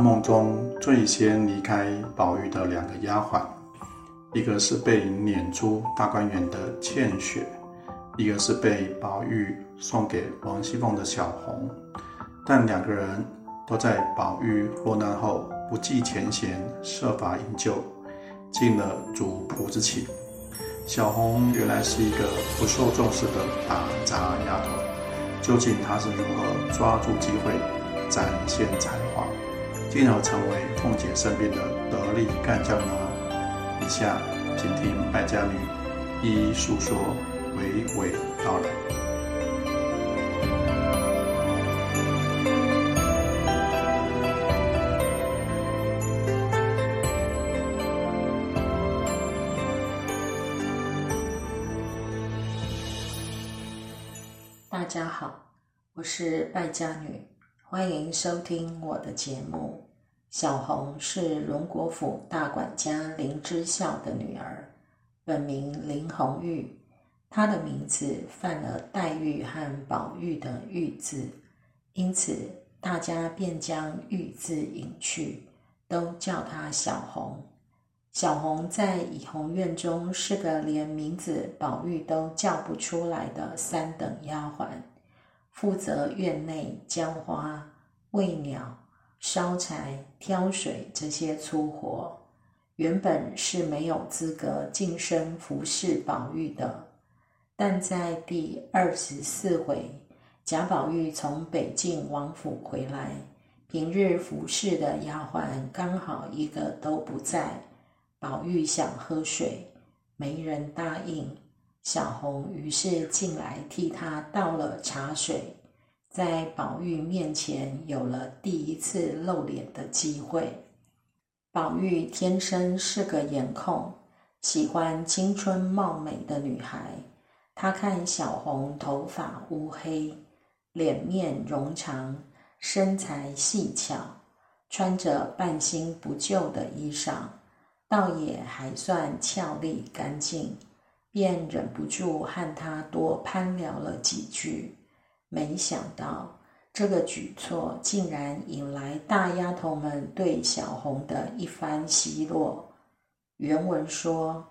梦中最先离开宝玉的两个丫鬟，一个是被撵出大观园的倩雪，一个是被宝玉送给王熙凤的小红。但两个人都在宝玉落难后不计前嫌，设法营救，进了主仆之情。小红原来是一个不受重视的打杂丫头，究竟她是如何抓住机会展现才华，进而成为凤姐身边的得力干将呢？以下请听败家女一一诉说，娓娓道来。大家好，我是败家女，欢迎收听我的节目。小红是荣国府大管家林之孝的女儿，本名林红玉。她的名字犯了黛玉和宝玉的玉字，因此大家便将玉字隐去，都叫她小红。小红在怡红院中是个连名字宝玉都叫不出来的三等丫鬟，负责院内浇花、喂鸟、烧柴、挑水这些粗活。原本是没有资格晋升服侍宝玉的，但在第二十四回，贾宝玉从北境王府回来，平日服侍的丫鬟刚好一个都不在。宝玉想喝水，没人答应。小红于是进来替他倒了茶水，在宝玉面前有了第一次露脸的机会。宝玉天生是个颜控，喜欢青春貌美的女孩。他看小红头发乌黑，脸面容长，身材细巧，穿着半新不旧的衣裳。倒也还算俏丽干净，便忍不住和他多攀聊了几句。没想到这个举措竟然引来大丫头们对小红的一番奚落。原文说：“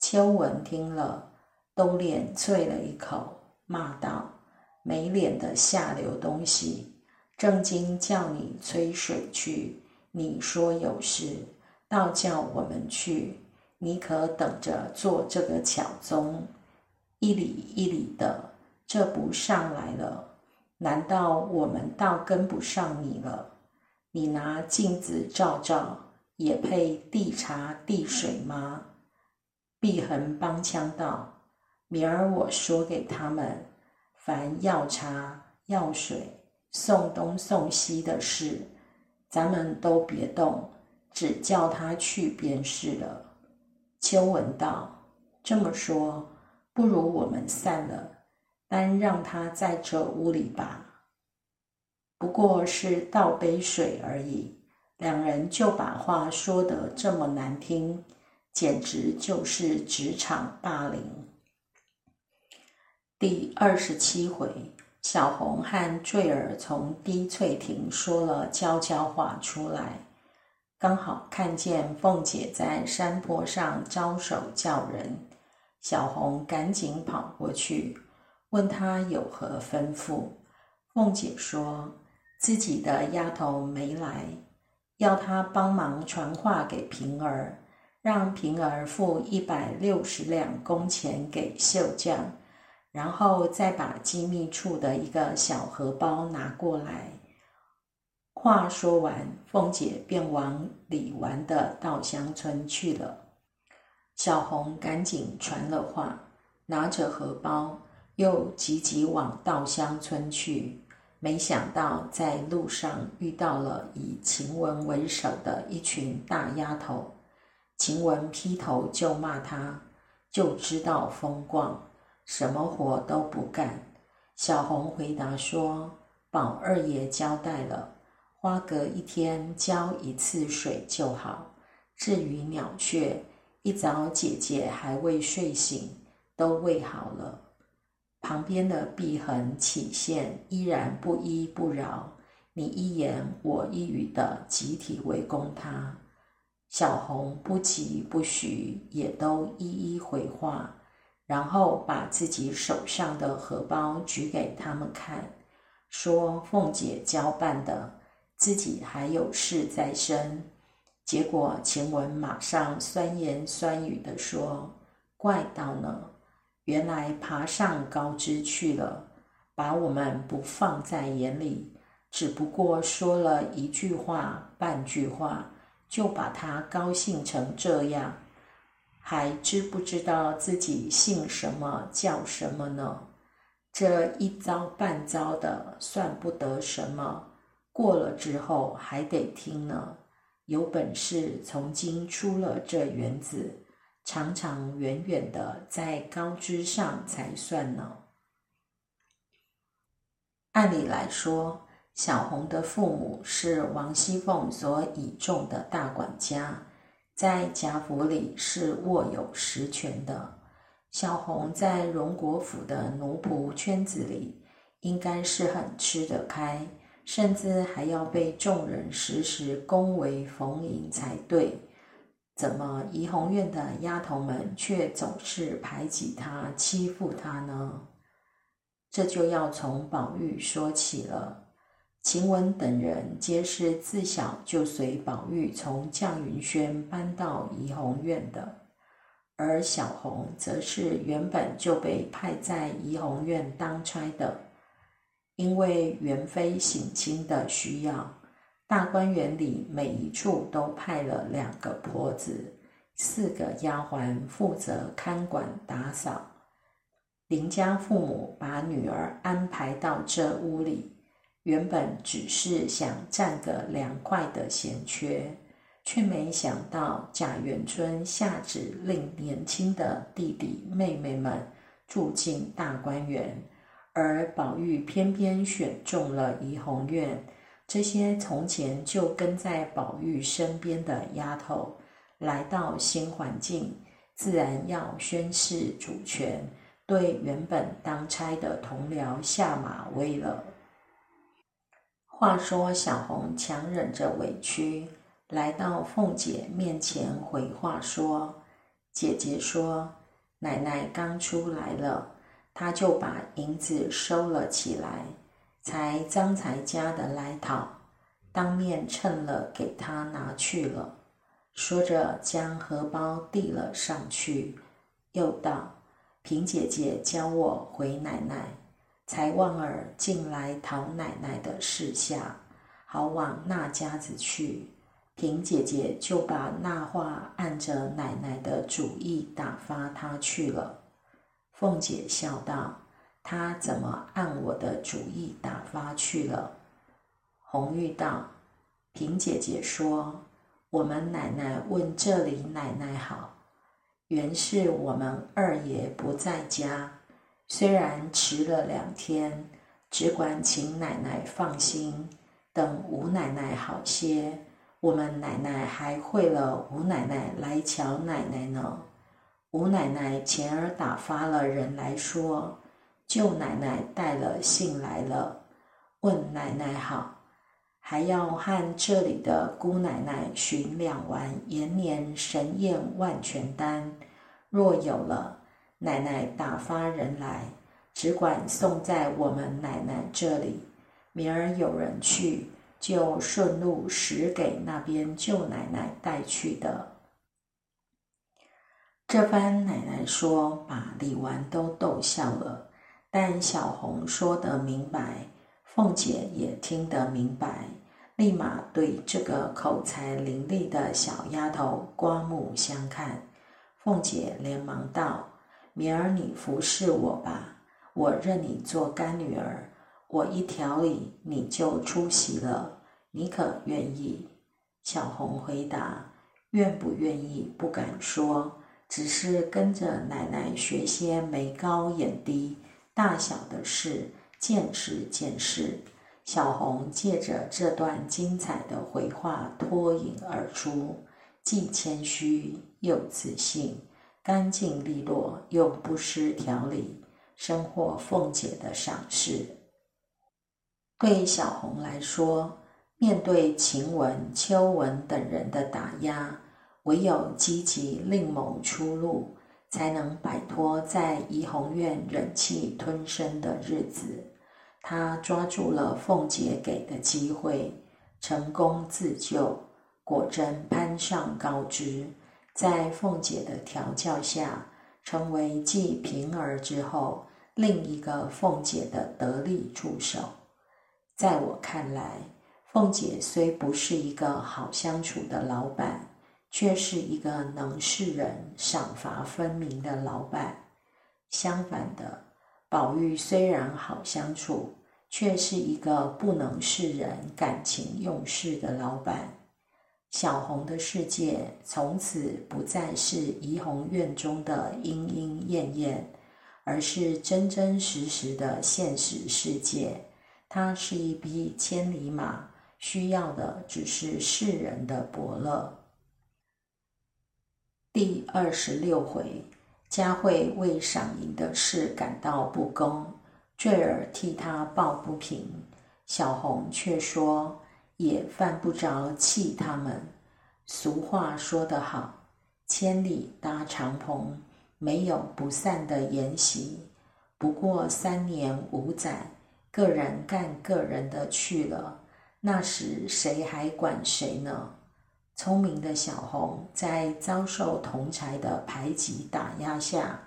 秋文听了，都脸啐了一口，骂道：‘没脸的下流东西！正经叫你催水去，你说有事。’”倒叫我们去，你可等着做这个巧宗，一里一里的，这不上来了，难道我们倒跟不上你了？你拿镜子照照，也配递茶递水吗？碧痕帮腔道：“明儿我说给他们，凡要茶要水、送东送西的事，咱们都别动。”只叫他去便是了。秋文道：“这么说，不如我们散了，单让他在这屋里吧。不过是倒杯水而已，两人就把话说得这么难听，简直就是职场霸凌。”第二十七回，小红和坠儿从滴翠亭说了悄悄话出来。刚好看见凤姐在山坡上招手叫人，小红赶紧跑过去，问她有何吩咐。凤姐说自己的丫头没来，要她帮忙传话给平儿，让平儿付一百六十两工钱给绣匠，然后再把机密处的一个小荷包拿过来。话说完，凤姐便往李纨的稻香村去了。小红赶紧传了话，拿着荷包，又急急往稻香村去。没想到在路上遇到了以晴雯为首的一群大丫头。晴雯劈头就骂她，就知道风光，什么活都不干。小红回答说：“宝二爷交代了。”花隔一天浇一次水就好。至于鸟雀，一早姐姐还未睡醒，都喂好了。旁边的碧痕起线依然不依不饶，你一言我一语的集体围攻他。小红不疾不徐，也都一一回话，然后把自己手上的荷包举给他们看，说：“凤姐交办的，自己还有事在身。”结果晴雯马上酸言酸语的说：“怪到呢，原来爬上高枝去了，把我们不放在眼里，只不过说了一句话半句话。”就把他高兴成这样，还知不知道自己姓什么叫什么呢？这一遭半遭的，算不得什么。过了之后还得听呢。有本事从今出了这园子，长长远远的在高枝上才算呢。按理来说。小红的父母是王熙凤所倚重的大管家，在贾府里是握有实权的。小红在荣国府的奴仆圈子里，应该是很吃得开，甚至还要被众人时时恭维逢迎才对。怎么怡红院的丫头们却总是排挤她、欺负她呢？这就要从宝玉说起了。晴雯等人皆是自小就随宝玉从绛云轩搬到怡红院的，而小红则是原本就被派在怡红院当差的。因为元妃省亲的需要，大观园里每一处都派了两个婆子、四个丫鬟负责看管打扫。林家父母把女儿安排到这屋里。原本只是想占个凉快的闲缺，却没想到贾元春下旨令年轻的弟弟妹妹们住进大观园，而宝玉偏偏选中了怡红院。这些从前就跟在宝玉身边的丫头，来到新环境，自然要宣示主权，对原本当差的同僚下马威了。话说，小红强忍着委屈，来到凤姐面前回话说：“姐姐说，奶奶刚出来了，他就把银子收了起来，才张才家的来讨，当面称了给他拿去了。”说着，将荷包递了上去，又道：“平姐姐教我回奶奶。”才望儿进来讨奶奶的事下，好往那家子去。平姐姐就把那话按着奶奶的主意打发他去了。凤姐笑道：“他怎么按我的主意打发去了？”红玉道：“平姐姐说，我们奶奶问这里奶奶好，原是我们二爷不在家。”虽然迟了两天，只管请奶奶放心，等吴奶奶好些，我们奶奶还会了吴奶奶来瞧奶奶呢。吴奶奶前儿打发了人来说，舅奶奶带了信来了，问奶奶好，还要和这里的姑奶奶寻两丸延年神验万全丹，若有了。奶奶打发人来，只管送在我们奶奶这里。明儿有人去，就顺路使给那边舅奶奶带去的。这番奶奶说，把李纨都逗笑了。但小红说得明白，凤姐也听得明白，立马对这个口才伶俐的小丫头刮目相看。凤姐连忙道。明儿你服侍我吧，我认你做干女儿，我一调理你就出席了，你可愿意？小红回答：愿不愿意不敢说，只是跟着奶奶学些眉高眼低、大小的事，见识见识。小红借着这段精彩的回话脱颖而出，既谦虚又自信。干净利落又不失条理，深获凤姐的赏识。对小红来说，面对晴雯、秋雯等人的打压，唯有积极另谋出路，才能摆脱在怡红院忍气吞声的日子。他抓住了凤姐给的机会，成功自救，果真攀上高枝。在凤姐的调教下，成为继平儿之后另一个凤姐的得力助手。在我看来，凤姐虽不是一个好相处的老板，却是一个能示人、赏罚分明的老板。相反的，宝玉虽然好相处，却是一个不能示人、感情用事的老板。小红的世界从此不再是怡红院中的莺莺燕燕，而是真真实实的现实世界。它是一匹千里马，需要的只是世人的伯乐。第二十六回，佳慧为赏银的事感到不公，坠儿替他抱不平，小红却说也犯不着气他们。俗话说得好，千里搭长棚，没有不散的筵席。不过三年五载。个人干个人的去了，那时谁还管谁呢？聪明的小红在遭受同才的排挤打压下，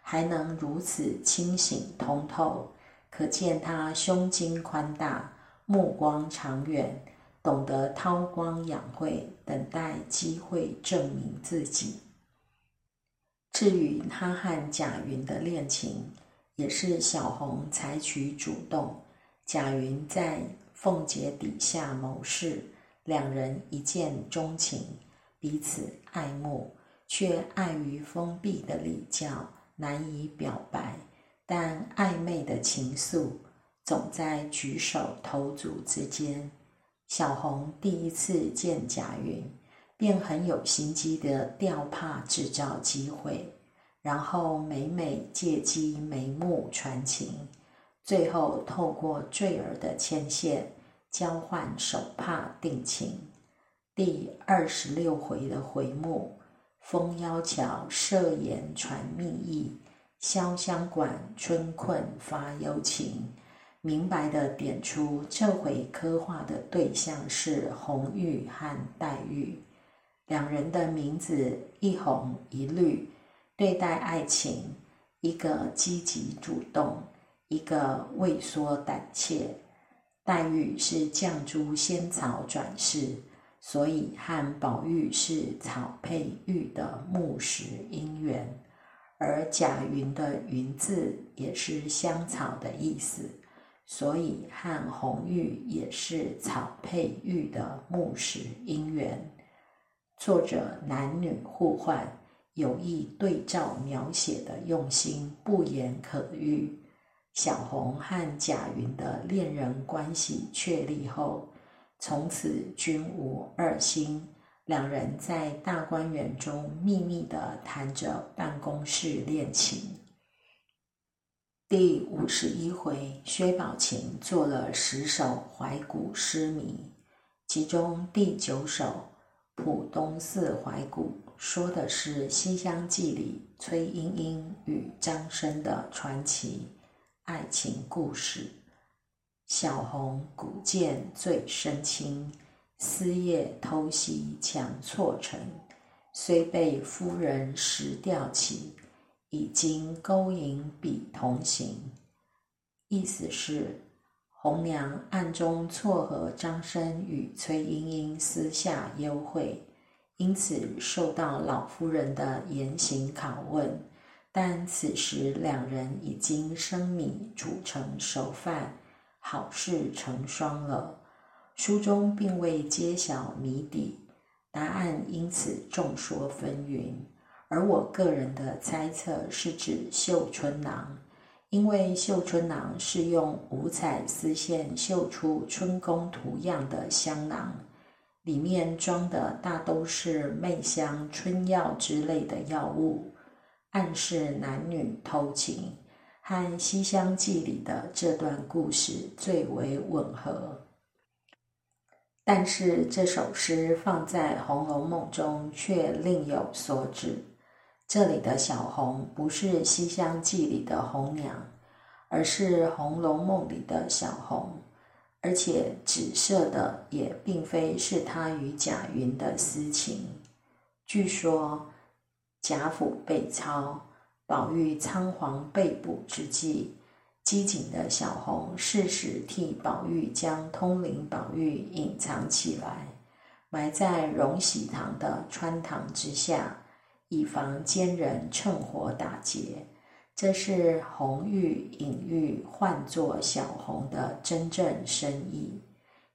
还能如此清醒通透，可见她胸襟宽大，目光长远，懂得韬光养晦，等待机会证明自己。至于她和贾云的恋情，也是小红采取主动，贾云在凤姐底下谋事，两人一见钟情，彼此爱慕，却碍于封闭的礼教，难以表白。但暧昧的情愫总在举手投足之间。小红第一次见贾云，便很有心机的吊帕制造机会。然后每每借机眉目传情，最后透过坠儿的牵线交换手帕定情。第二十六回的回目“风妖桥设言传密意，潇湘馆春困发幽情”，明白的点出这回刻画的对象是红玉和黛玉，两人的名字一红一绿。对待爱情，一个积极主动，一个畏缩胆怯。黛玉是绛珠仙草转世，所以和宝玉是草配玉的木石姻缘；而贾云的“云”字也是香草的意思，所以和红玉也是草配玉的木石姻缘。作者男女互换。有意对照描写的用心不言可喻。小红和贾云的恋人关系确立后，从此均无二心。两人在大观园中秘密的谈着办公室恋情。第五十一回，薛宝琴做了十首怀古诗谜，其中第九首《浦东寺怀古》。说的是《西厢记》里崔莺莺与张生的传奇爱情故事。小红古剑最深情，思夜偷袭强错成。虽被夫人识吊起，已经勾引彼同行。意思是红娘暗中撮合张生与崔莺莺私下幽会。因此受到老夫人的严刑拷问，但此时两人已经生米煮成熟饭，好事成双了。书中并未揭晓谜底，答案因此众说纷纭。而我个人的猜测是指绣春囊，因为绣春囊是用五彩丝线绣出春宫图样的香囊。里面装的大都是媚香、春药之类的药物，暗示男女偷情。和《西厢记》里的这段故事最为吻合。但是这首诗放在《红楼梦》中却另有所指。这里的小红不是《西厢记》里的红娘，而是《红楼梦》里的小红，而且指涉的也并非是他与贾云的私情。据说贾府被抄，宝玉仓皇被捕之际。机警的小红适时替宝玉将通灵宝玉隐藏起来，埋在荣禧堂的穿堂之下，以防奸人趁火打劫。这是红玉隐喻唤作小红的真正深意，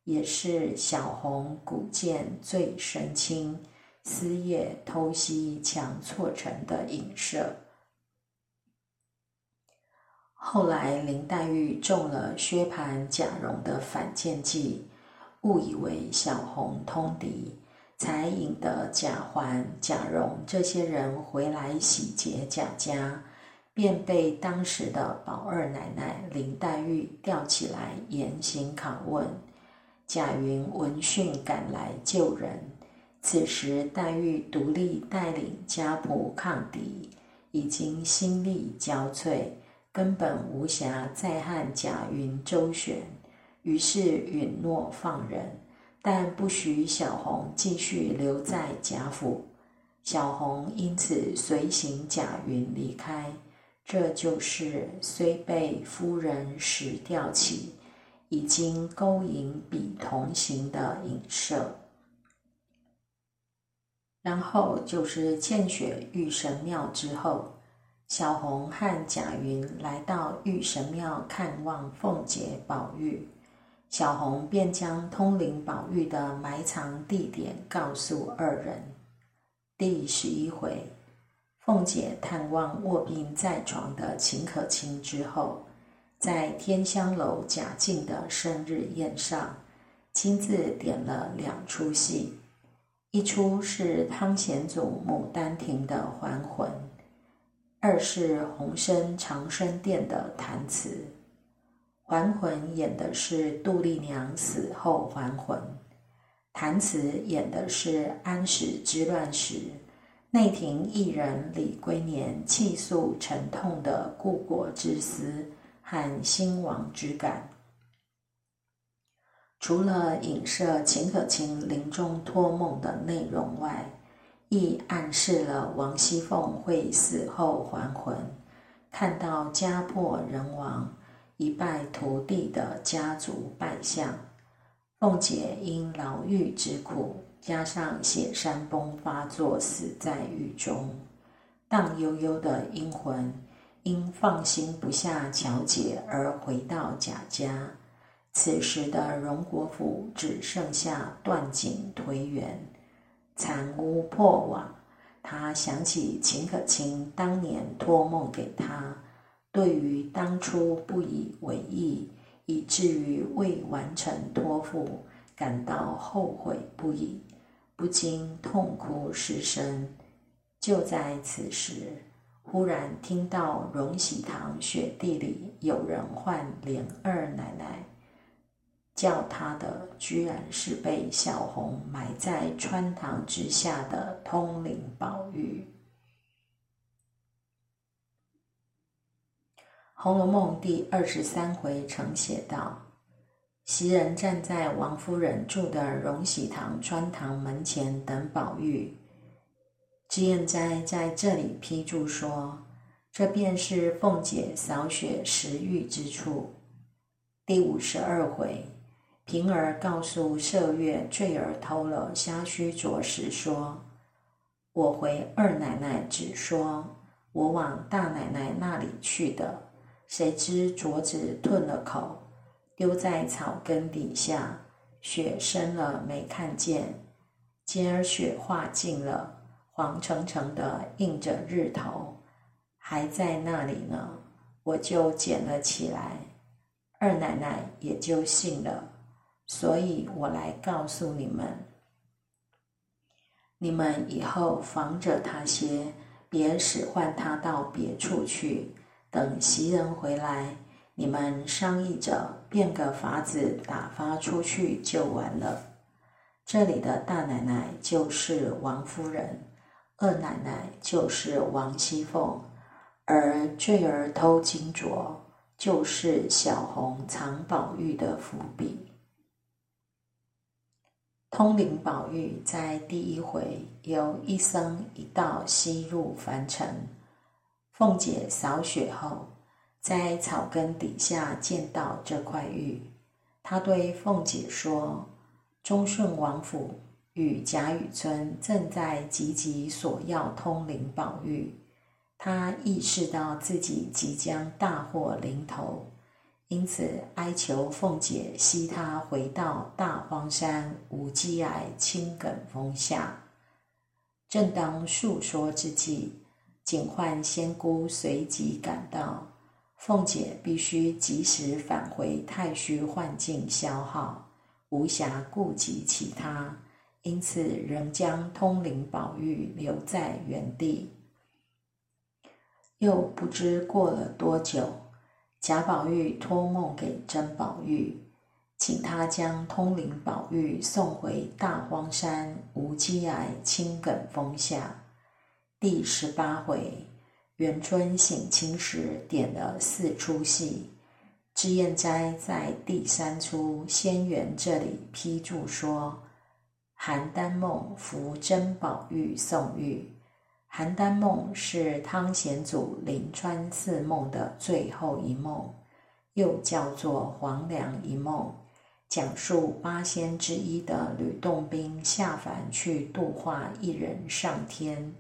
也是小红古剑最深青，丝叶偷袭强错成的影射。后来，林黛玉中了薛蟠、贾蓉的反间计，误以为小红通敌，才引得贾环、贾蓉这些人回来洗劫贾家，便被当时的宝二奶奶林黛玉吊起来严刑拷问。贾云闻讯赶来救人，此时黛玉独立带领家仆抗敌，已经心力交瘁。根本无暇再和贾云周旋，于是允诺放人，但不许小红继续留在贾府。小红因此随行贾云离开，这就是虽被夫人使吊起，已经勾引彼同行的影射。然后就是见雪玉神庙之后。小红和贾云来到玉神庙看望凤姐、宝玉，小红便将通灵宝玉的埋藏地点告诉二人。第十一回，凤姐探望卧病在床的秦可卿之后，在天香楼贾静的生日宴上，亲自点了两出戏，一出是汤显祖《牡丹亭》的还魂。二是洪生长生殿的弹词，还魂演的是杜丽娘死后还魂，弹词演的是安史之乱时内廷艺人李龟年泣诉沉痛的故国之思和兴亡之感。除了影射秦可卿临终托梦的内容外，亦暗示了王熙凤会死后还魂，看到家破人亡、一败涂地的家族败相。凤姐因牢狱之苦，加上血山崩发作，死在狱中。荡悠悠的阴魂，因放心不下巧姐而回到贾家。此时的荣国府只剩下断井颓垣。残屋破瓦，他想起秦可卿当年托梦给他，对于当初不以为意，以至于未完成托付，感到后悔不已，不禁痛哭失声。就在此时，忽然听到荣禧堂雪地里有人唤莲二奶奶。叫他的居然是被小红埋在穿堂之下的通灵宝玉。《红楼梦》第二十三回曾写道：袭人站在王夫人住的荣禧堂穿堂门前等宝玉。脂砚斋在这里批注说：“这便是凤姐扫雪时遇之处。”第五十二回。平儿告诉麝月，坠儿偷了虾须镯时说：“我回二奶奶只说，我往大奶奶那里去的。谁知镯子吞了口，丢在草根底下，雪深了没看见。今儿雪化尽了，黄澄澄的映着日头，还在那里呢。我就捡了起来，二奶奶也就信了。”所以我来告诉你们，你们以后防着他些，别使唤他到别处去。等袭人回来，你们商议着变个法子打发出去就完了。这里的大奶奶就是王夫人，二奶奶就是王熙凤，而坠儿偷金镯就是小红藏宝玉的伏笔。通灵宝玉在第一回由一僧一道吸入凡尘。凤姐扫雪后，在草根底下见到这块玉，她对凤姐说：“忠顺王府与贾雨村正在积极索要通灵宝玉，他意识到自己即将大祸临头。”因此，哀求凤姐惜他回到大荒山无稽崖青埂峰下。正当述说之际，警幻仙姑随即赶到，凤姐必须及时返回太虚幻境消耗，无暇顾及其他，因此仍将通灵宝玉留在原地。又不知过了多久。贾宝玉托梦给甄宝玉，请他将通灵宝玉送回大荒山无稽崖青埂峰下。第十八回，元春省亲时点了四出戏，脂砚斋在第三出仙缘这里批注说：邯郸梦扶甄宝玉送玉。邯郸梦是汤显祖临川四梦的最后一梦，又叫做黄粱一梦，讲述八仙之一的吕洞宾下凡去度化一人上天，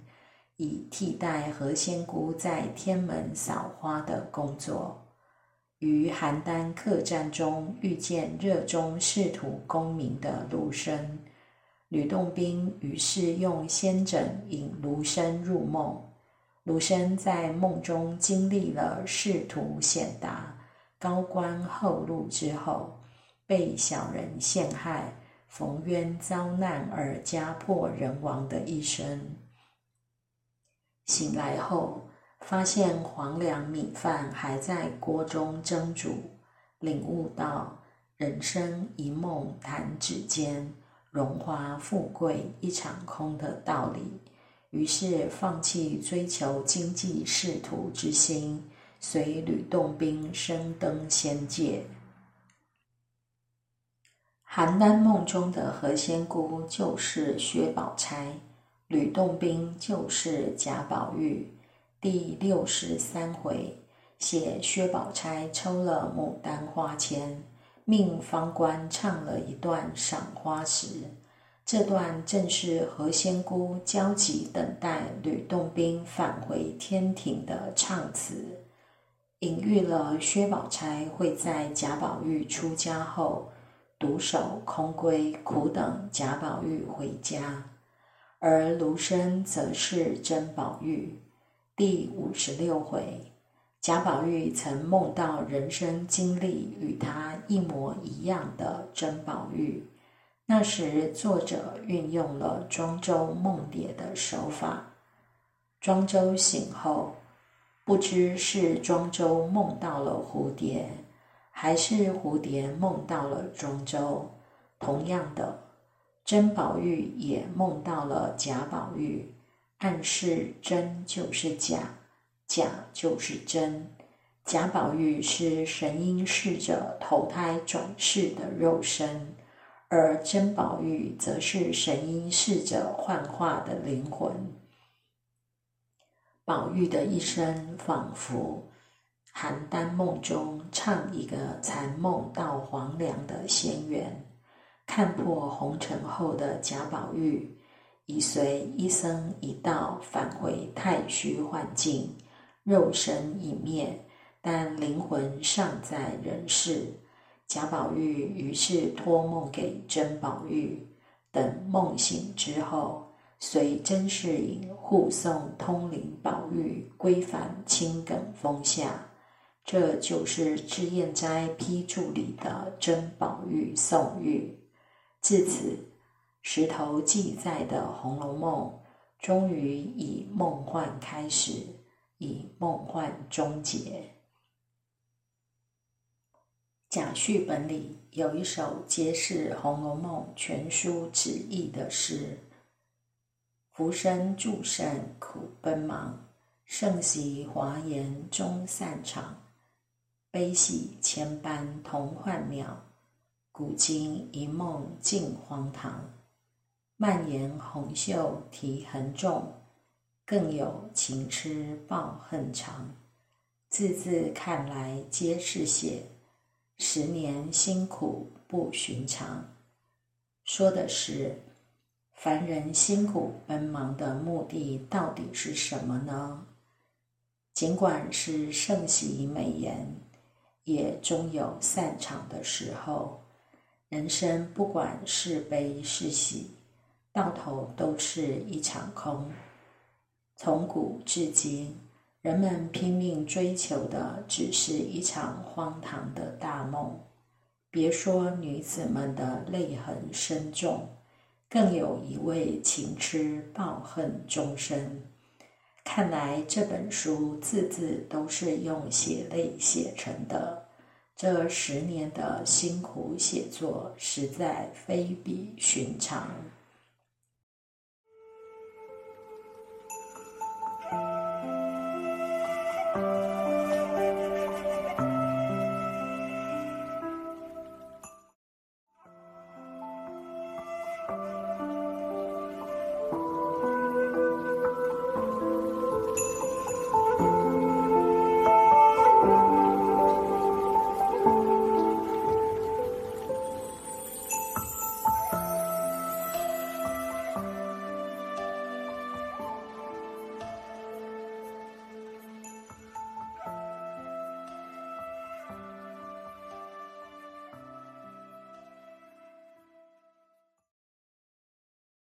以替代何仙姑在天门扫花的工作。于邯郸客栈中遇见热衷仕途功名的陆生。吕洞宾于是用仙枕引卢生入梦，卢生在梦中经历了仕途显达、高官厚禄之后，被小人陷害、逢冤遭难而家破人亡的一生。醒来后，发现黄粱米饭还在锅中蒸煮，领悟到人生一梦弹指间。荣华富贵一场空的道理，于是放弃追求经济仕途之心，随吕洞宾升登仙界。邯郸梦中的何仙姑就是薛宝钗，吕洞宾就是贾宝玉。第六十三回写薛宝钗抽了牡丹花签。命方官唱了一段赏花时，这段正是何仙姑焦急等待吕洞宾返回天庭的唱词，隐喻了薛宝钗会在贾宝玉出家后独守空闺，苦等贾宝玉回家，而卢生则是甄宝玉。第五十六回。贾宝玉曾梦到人生经历与他一模一样的甄宝玉，那时作者运用了庄周梦蝶的手法。庄周醒后，不知是庄周梦到了蝴蝶，还是蝴蝶梦到了庄周。同样的，甄宝玉也梦到了贾宝玉，暗示真就是假。假就是真，贾宝玉是神瑛侍者投胎转世的肉身，而甄宝玉则是神瑛侍者幻化的灵魂。宝玉的一生仿佛邯郸梦中唱一个残梦到黄粱的仙缘，看破红尘后的贾宝玉，已随一僧一道返回太虚幻境。肉身已灭，但灵魂尚在人世。贾宝玉于是托梦给甄宝玉，等梦醒之后，随甄士隐护送通灵宝玉归返青埂峰下。这就是脂砚斋批注里的甄宝玉送玉。自此，石头记载的《红楼梦》终于以梦幻开始。以梦幻终结。甲序本里有一首揭示《红楼梦》全书旨意的诗：“浮生祝圣苦奔忙，盛习华颜终散场。悲喜千般同幻渺，古今一梦尽荒唐。蔓延红袖啼痕重，更有情痴报恨长。字字看来皆是血。”十年辛苦不寻常，说的是凡人辛苦奔忙的目的到底是什么呢？尽管是盛喜美颜，也终有散场的时候。人生不管是悲是喜，到头都是一场空。从古至今。人们拼命追求的只是一场荒唐的大梦，别说女子们的泪痕深重，更有一位情痴抱恨终身。看来这本书字字都是用血泪写成的，这十年的辛苦写作实在非比寻常。